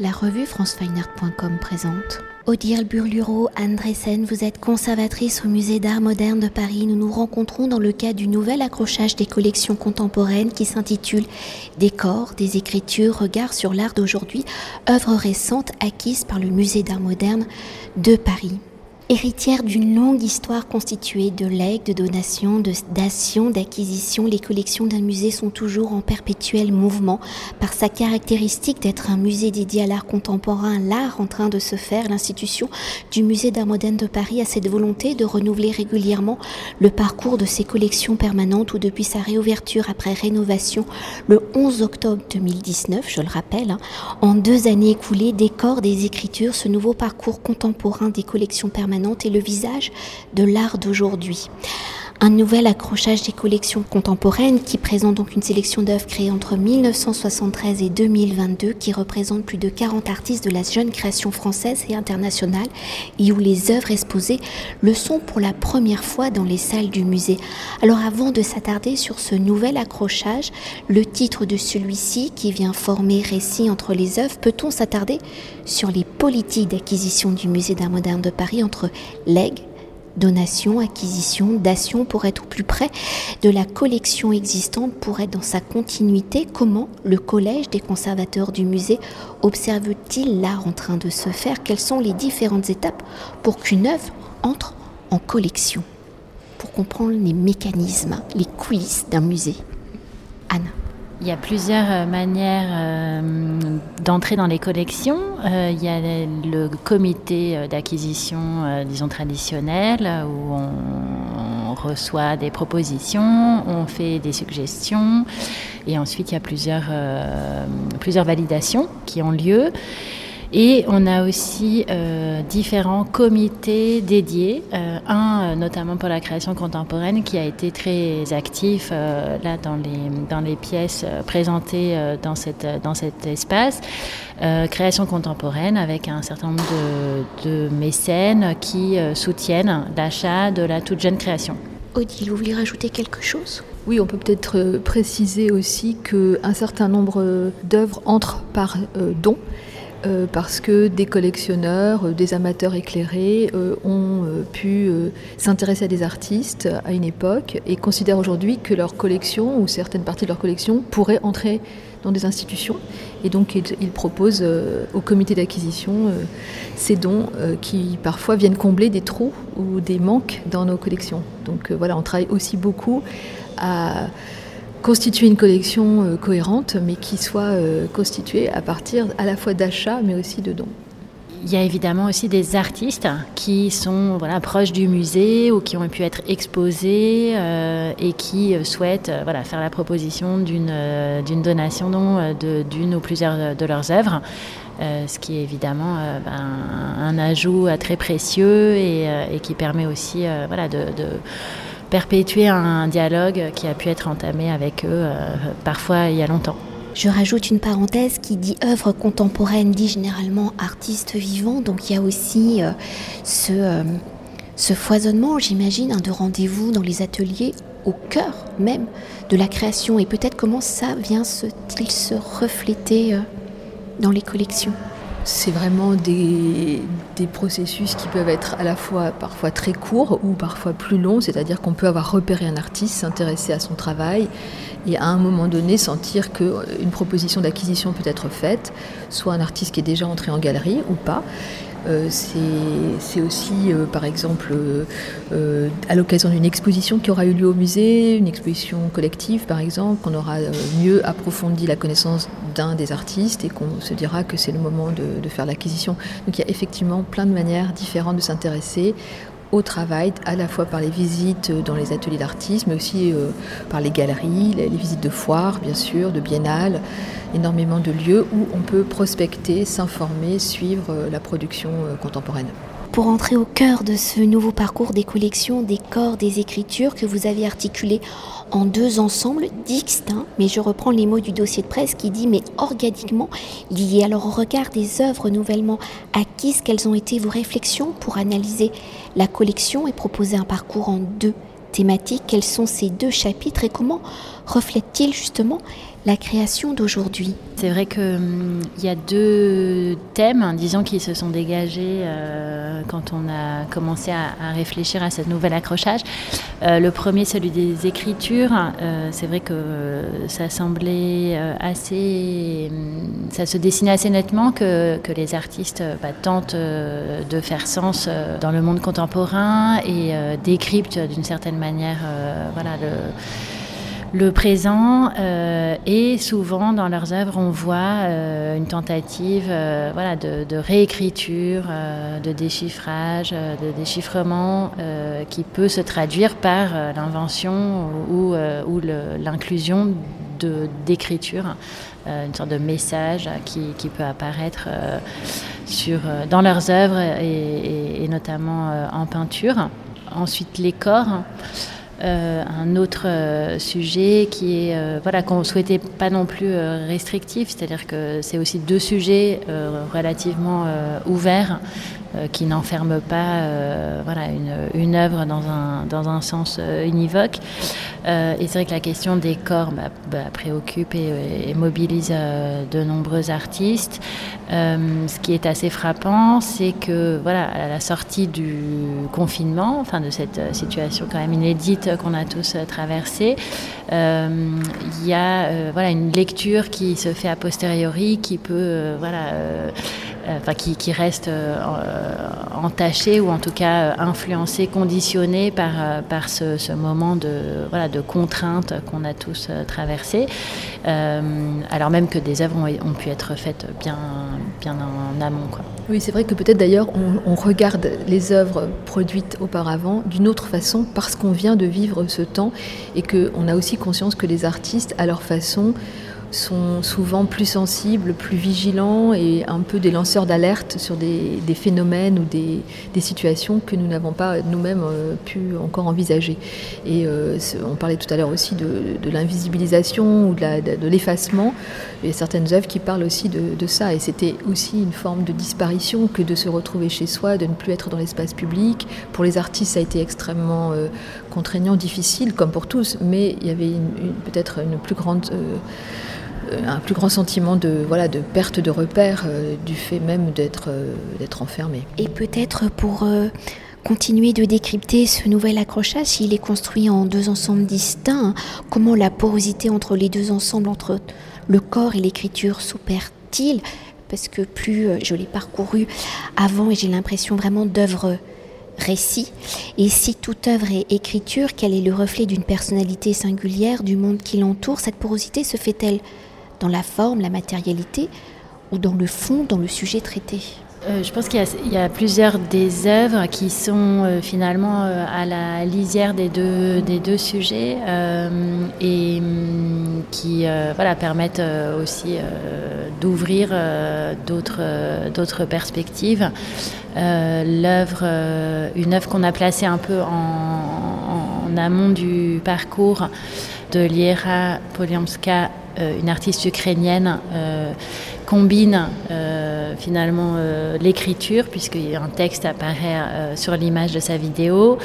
La revue francefineart.com présente. Odile Burluro, Andresen, vous êtes conservatrice au musée d'art moderne de Paris. Nous nous rencontrons dans le cadre du nouvel accrochage des collections contemporaines qui s'intitule Décors, des écritures, regards sur l'art d'aujourd'hui, œuvres récentes acquises par le musée d'art moderne de Paris. Héritière d'une longue histoire constituée de legs, de donations, de dations, d'acquisitions, les collections d'un musée sont toujours en perpétuel mouvement. Par sa caractéristique d'être un musée dédié à l'art contemporain, l'art en train de se faire, l'institution du musée d'art moderne de Paris a cette volonté de renouveler régulièrement le parcours de ses collections permanentes ou depuis sa réouverture après rénovation le 11 octobre 2019, je le rappelle, hein, en deux années écoulées, décor des écritures, ce nouveau parcours contemporain des collections permanentes et le visage de l'art d'aujourd'hui un nouvel accrochage des collections contemporaines qui présente donc une sélection d'œuvres créées entre 1973 et 2022 qui représente plus de 40 artistes de la jeune création française et internationale et où les œuvres exposées le sont pour la première fois dans les salles du musée. Alors avant de s'attarder sur ce nouvel accrochage, le titre de celui-ci qui vient former récit entre les œuvres, peut-on s'attarder sur les politiques d'acquisition du musée d'art moderne de Paris entre legs, donation, acquisition, dation pour être au plus près de la collection existante, pour être dans sa continuité. Comment le Collège des conservateurs du musée observe-t-il l'art en train de se faire? Quelles sont les différentes étapes pour qu'une œuvre entre en collection? Pour comprendre les mécanismes, les coulisses d'un musée. Anna. Il y a plusieurs euh, manières euh, d'entrer dans les collections. Euh, il y a le comité d'acquisition, disons traditionnel, où on, reçoit des propositions, on fait des suggestions, et ensuite il y a plusieurs, plusieurs validations qui ont lieu. Et on a aussi euh, différents comités dédiés, euh, un euh, notamment pour la création contemporaine qui a été très actif là dans les, dans les pièces présentées dans, cette, dans cet espace. création contemporaine avec un certain nombre de, de mécènes qui soutiennent l'achat de la toute jeune création. Odile, vous voulez rajouter quelque chose? Oui, on peut peut-être préciser aussi qu'un certain nombre d'œuvres entrent par don euh, parce que des collectionneurs, euh, des amateurs éclairés euh, ont pu s'intéresser à des artistes à une époque et considèrent aujourd'hui que leur collection ou certaines parties de leur collection pourraient entrer dans des institutions. Et donc ils, proposent au comité d'acquisition ces dons qui parfois viennent combler des trous ou des manques dans nos collections. Donc voilà, on travaille aussi beaucoup à constituer une collection euh, cohérente, mais qui soit euh, constituée à partir à la fois d'achats, mais aussi de dons. Il y a évidemment aussi des artistes qui sont voilà, proches du musée ou qui ont pu être exposés euh, et qui souhaitent voilà, faire la proposition d'une donation d'une ou plusieurs de leurs œuvres. ce qui est évidemment ben, un ajout très précieux et, qui permet aussi voilà, de perpétuer un dialogue qui a pu être entamé avec eux euh, parfois il y a longtemps. Je rajoute une parenthèse qui dit œuvre contemporaine, dit généralement artiste vivant, donc il y a aussi euh, ce, euh, ce, foisonnement, j'imagine, de rendez-vous dans les ateliers au cœur même de la création. Et peut-être comment ça vient se-t-il se refléter dans les collections? C'est vraiment des, processus qui peuvent être à la fois parfois très courts ou parfois plus longs, c'est-à-dire qu'on peut avoir repéré un artiste, s'intéresser à son travail et à un moment donné sentir qu'une proposition d'acquisition peut être faite, soit un artiste qui est déjà entré en galerie ou pas. Euh, c'est aussi, euh, par exemple, euh, à l'occasion d'une exposition qui aura eu lieu au musée, une exposition collective, par exemple, qu'on aura mieux approfondi la connaissance d'un des artistes et qu'on se dira que c'est le moment de, de faire l'acquisition. Donc il y a effectivement plein de manières différentes de s'intéresser au travail, à la fois par les visites dans les ateliers d'artistes, mais aussi euh, par les galeries, les, visites de foires, bien sûr, de biennales, énormément de lieux où on peut prospecter, s'informer, suivre euh, la production euh, contemporaine pour entrer au cœur de ce nouveau parcours des collections, des corps, des écritures que vous avez articulés en deux ensembles distincts, mais je reprends les mots du dossier de presse qui dit mais organiquement liés. Alors au regard des œuvres nouvellement acquises, quelles ont été vos réflexions pour analyser la collection et proposer un parcours en deux thématiques? Quels sont ces deux chapitres et comment reflètent-ils justement la création d'aujourd'hui C'est vrai qu'il hum, y a deux thèmes, hein, disons, qui se sont dégagés euh, quand on a commencé à, réfléchir à ce nouvel accrochage. Euh, le premier, celui des écritures. Euh, c'est vrai que ça semblait assez. Hum, ça se dessinait assez nettement que, que les artistes bah, tentent de faire sens dans le monde contemporain et décryptent d'une certaine manière voilà, le le présent euh, et souvent dans leurs œuvres on voit euh, une tentative euh, voilà, de, réécriture, de déchiffrage, de déchiffrement qui peut se traduire par l'invention ou, l'inclusion d'écriture, une sorte de message qui, peut apparaître sur, dans leurs œuvres et notamment en peinture. Ensuite les corps. Euh, un autre euh, sujet qui est euh, voilà qu'on souhaitait pas non plus restrictif, c'est-à-dire que c'est aussi deux sujets relativement ouverts qui n'enferment pas voilà une, œuvre dans un dans un sens univoque. et c'est vrai que la question des corps bah, bah, préoccupe et, mobilise de nombreux artistes. ce qui est assez frappant, c'est que voilà à la sortie du confinement, enfin de cette situation quand même inédite qu'on a tous euh, traversé. Euh, il y a euh, voilà, une lecture qui se fait a posteriori, qui peut voilà, enfin, qui, qui, reste entachée ou en tout cas influencée, conditionnée par, par ce, moment de, voilà, de contrainte qu'on a tous traversé. alors même que des œuvres ont, pu être faites bien, bien en amont. Quoi. Oui, c'est vrai que peut-être d'ailleurs on, regarde les œuvres produites auparavant d'une autre façon parce qu'on vient de vivre ce temps et qu'on a aussi conscience que les artistes, à leur façon, sont souvent plus sensibles, plus vigilants et un peu des lanceurs d'alerte sur des, phénomènes ou des, situations que nous n'avons pas nous-mêmes euh, pu encore envisager. Et euh, on parlait tout à l'heure aussi de, l'invisibilisation ou de l'effacement. Il y a certaines œuvres qui parlent aussi de, ça. Et c'était aussi une forme de disparition que de se retrouver chez soi, de ne plus être dans l'espace public. Pour les artistes, ça a été extrêmement euh, contraignant, difficile, comme pour tous, mais il y avait peut-être une plus grande... un plus grand sentiment de, voilà, de perte de repères euh, du fait même d'être euh, d'être enfermé. Et peut-être pour continuer de décrypter ce nouvel accrochage, s'il est construit en deux ensembles distincts, comment la porosité entre les deux ensembles, entre le corps et l'écriture s'opère-t-il Parce que plus je l'ai parcouru avant et j'ai l'impression vraiment d'œuvre récit. Et si toute œuvre est écriture, quel est le reflet d'une personnalité singulière du monde qui l'entoure? Cette porosité se fait-elle dans la forme, la matérialité, ou dans le fond, dans le sujet traité? Euh, je pense qu'il y, a plusieurs des œuvres qui sont euh, finalement euh, à la lisière des deux, des deux sujets et mm, qui voilà, permettent aussi d'ouvrir d'autres, perspectives. une œuvre qu'on a placée un peu en, amont du parcours de Liera Poliamska une artiste ukrainienne, euh, combine euh, finalement l'écriture, puisqu'un texte apparaît sur l'image de sa vidéo,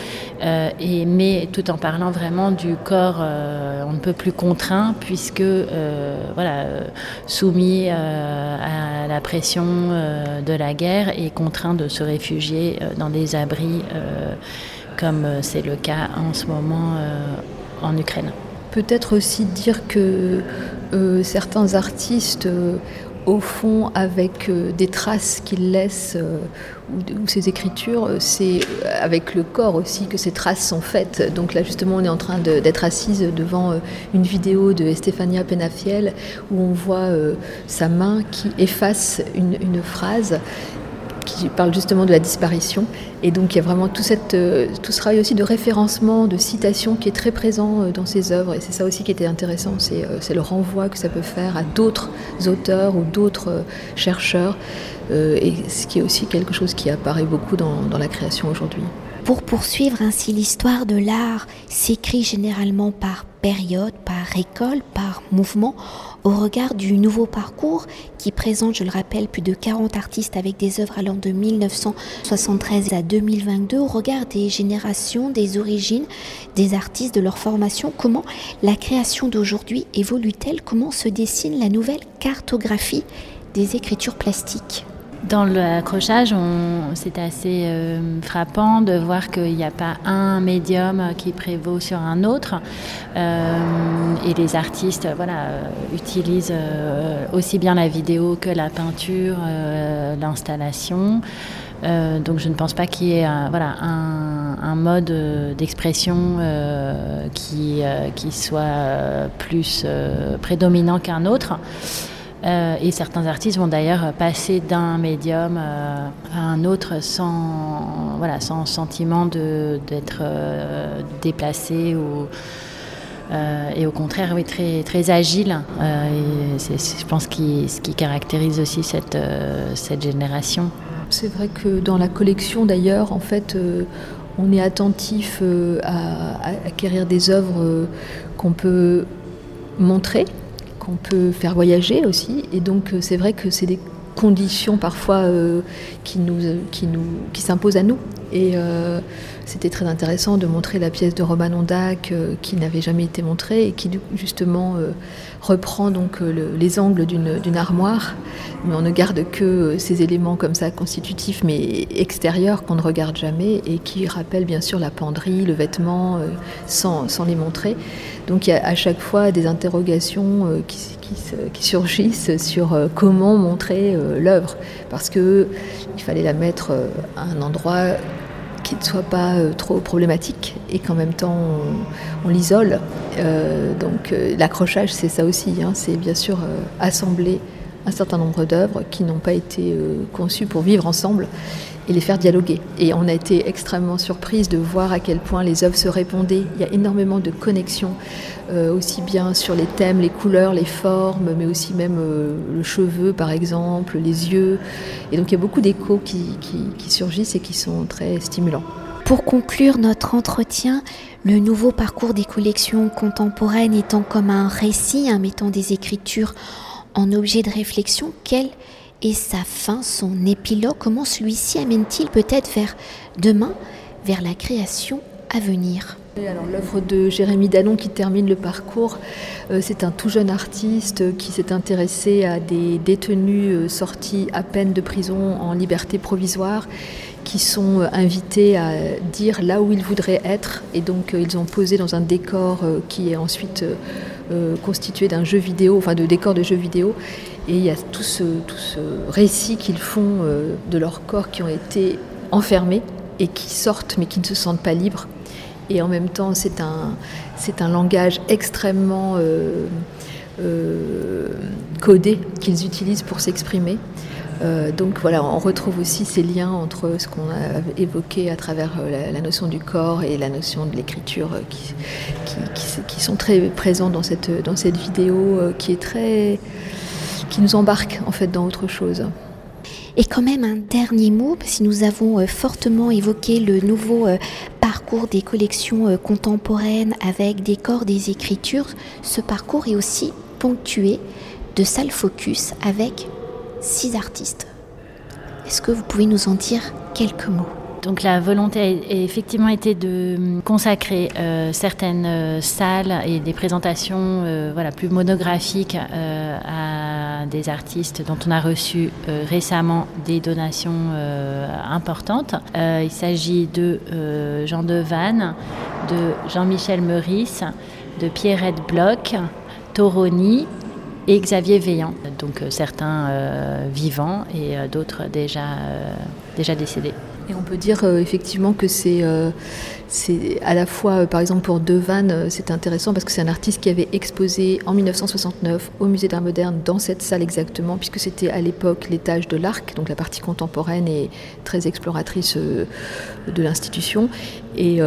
et, mais tout en parlant vraiment du corps, on ne peut plus contraint, puisque voilà, soumis à la pression de la guerre et contraint de se réfugier dans des abris, comme c'est le cas en ce moment en Ukraine. Peut-être aussi dire que euh, certains artistes, euh, au fond, avec euh, des traces qu'ils laissent ou, ces écritures, c'est avec le corps aussi que ces traces sont faites. Donc là, justement, on est en train d'être assise devant une vidéo de Estefania Penafiel où on voit sa main qui efface une phrase qui parle justement de la disparition. Et donc il y a vraiment tout, euh, ce travail aussi de référencement, de citation qui est très présent euh, dans ces œuvres. Et c'est ça aussi qui était intéressant, euh, c'est le renvoi que ça peut faire à d'autres auteurs ou d'autres chercheurs. et ce qui est aussi quelque chose qui apparaît beaucoup dans la création aujourd'hui. Pour poursuivre ainsi l'histoire de l'art s'écrit généralement par période, par école, par mouvement, au regard du nouveau parcours qui présente, je le rappelle, plus de 40 artistes avec des œuvres allant de 1973 à 2022, au regard des générations, des origines des artistes, de leur formation, comment la création d'aujourd'hui évolue-t-elle? Comment se dessine la nouvelle cartographie des écritures plastiques? Dans l'accrochage, c'est assez euh, frappant de voir qu'il n'y a pas un médium qui prévaut sur un autre. Euh, et les artistes euh, utilisent aussi bien la vidéo que la peinture, l'installation. donc je ne pense pas qu'il y ait un, mode d'expression qui soit plus prédominant qu'un autre. Euh, et certains artistes vont d'ailleurs passer d'un médium euh, à un autre sans, voilà, sans sentiment d'être euh, déplacé ou, et au contraire, oui, très, très agile. c'est, je pense, qui, ce qui caractérise aussi cette, cette génération. C'est vrai que dans la collection, d'ailleurs, en fait, on est attentif à, acquérir des œuvres qu'on peut montrer qu'on peut faire voyager aussi. Et donc euh, c'est vrai que c'est des conditions parfois euh, qui nous qui nous qui s'imposent à nous et euh, c'était très intéressant de montrer la pièce de Roman Ondac euh, qui n'avait jamais été montrée et qui justement euh, reprend donc les angles d'une armoire, mais on ne garde que ces éléments comme ça constitutifs mais extérieurs qu'on ne regarde jamais et qui rappellent bien sûr la penderie, le vêtement sans, les montrer. Donc il y a à chaque fois des interrogations qui, qui, surgissent sur comment montrer l'œuvre parce que il fallait la mettre à un endroit qui ne soit pas euh, trop problématique et qu'en même temps on, l'isole. Euh, donc euh, l'accrochage, c'est ça aussi, hein. c'est bien sûr assembler un certain nombre d'œuvres qui n'ont pas été conçues pour vivre ensemble et les faire dialoguer. Et on a été extrêmement surprise de voir à quel point les œuvres se répondaient. Il y a énormément de connexions, euh, aussi bien sur les thèmes, les couleurs, les formes, mais aussi même euh, le cheveu par exemple, les yeux. Et donc il y a beaucoup d'échos qui, qui surgissent et qui sont très stimulants. Pour conclure notre entretien, le nouveau parcours des collections contemporaines étant comme un récit, hein, mettant des écritures en objet de réflexion, quel et sa fin, son épilogue, comment celui-ci amène-t-il peut-être vers demain, vers la création à venir? L'œuvre de Jérémy Dallon qui termine le parcours, euh, c'est un tout jeune artiste qui s'est intéressé à des détenus euh, sortis à peine de prison en liberté provisoire qui sont euh, invités à dire là où ils voudraient être et donc ils ont posé dans un décor qui est ensuite constitué d'un jeu vidéo, enfin de décor de jeu vidéo et il y a tout ce, tout ce récit qu'ils font euh, de leur corps qui ont été enfermés et qui sortent mais qui ne se sentent pas libres. Et en même temps, c'est un, c'est un langage extrêmement euh, euh, codé qu'ils utilisent pour s'exprimer. Donc voilà, on retrouve aussi ces liens entre ce qu'on a évoqué à travers la, notion du corps et la notion de l'écriture qui, qui, sont très présents dans cette, dans cette vidéo qui est très qui nous embarque en fait dans autre chose. Et quand même un dernier mot, si nous avons euh, fortement évoqué le nouveau euh, parcours des collections euh, contemporaines avec des corps des écritures, ce parcours est aussi ponctué de salles focus avec six artistes. Est-ce que vous pouvez nous en dire quelques mots? Donc la volonté a effectivement été de consacrer euh, certaines euh, salles et des présentations euh, voilà, plus monographiques à des artistes dont on a reçu récemment des donations importantes. il s'agit de Jean Devanne, de Jean-Michel Meurice, de Pierrette Bloch, Toroni et Xavier Veillant. Donc certains vivants et d'autres déjà, déjà décédés. Et on peut dire euh, effectivement que c'est euh, à la fois, euh, par exemple pour Devanne, c'est intéressant parce que c'est un artiste qui avait exposé en 1969 au Musée d'Art moderne dans cette salle exactement, puisque c'était à l'époque l'étage de l'Arc, donc la partie contemporaine et très exploratrice de l'institution. Et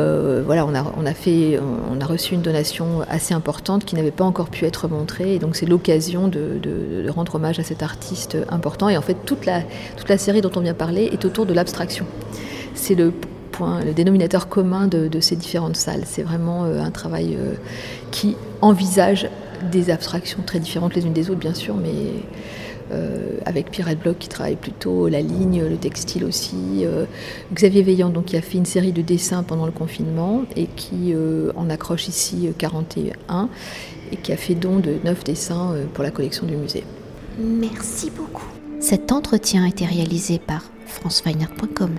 voilà, on a, on a, fait, on a reçu une donation assez importante qui n'avait pas encore pu être montrée, et donc c'est l'occasion de, de, de, rendre hommage à cet artiste important. Et en fait, toute la, toute la série dont on vient parler est autour de l'abstraction. C'est le point, le dénominateur commun de, ces différentes salles. C'est vraiment un travail qui envisage des abstractions très différentes les unes des autres, bien sûr, mais euh, avec Pirate Block qui travaille plutôt la ligne, le textile aussi. Euh, Xavier Veillant donc, qui a fait une série de dessins pendant le confinement et qui euh, en accroche ici 41 et qui a fait don de 9 dessins pour la collection du musée. Merci beaucoup. Cet entretien a été réalisé par franceweiner.com.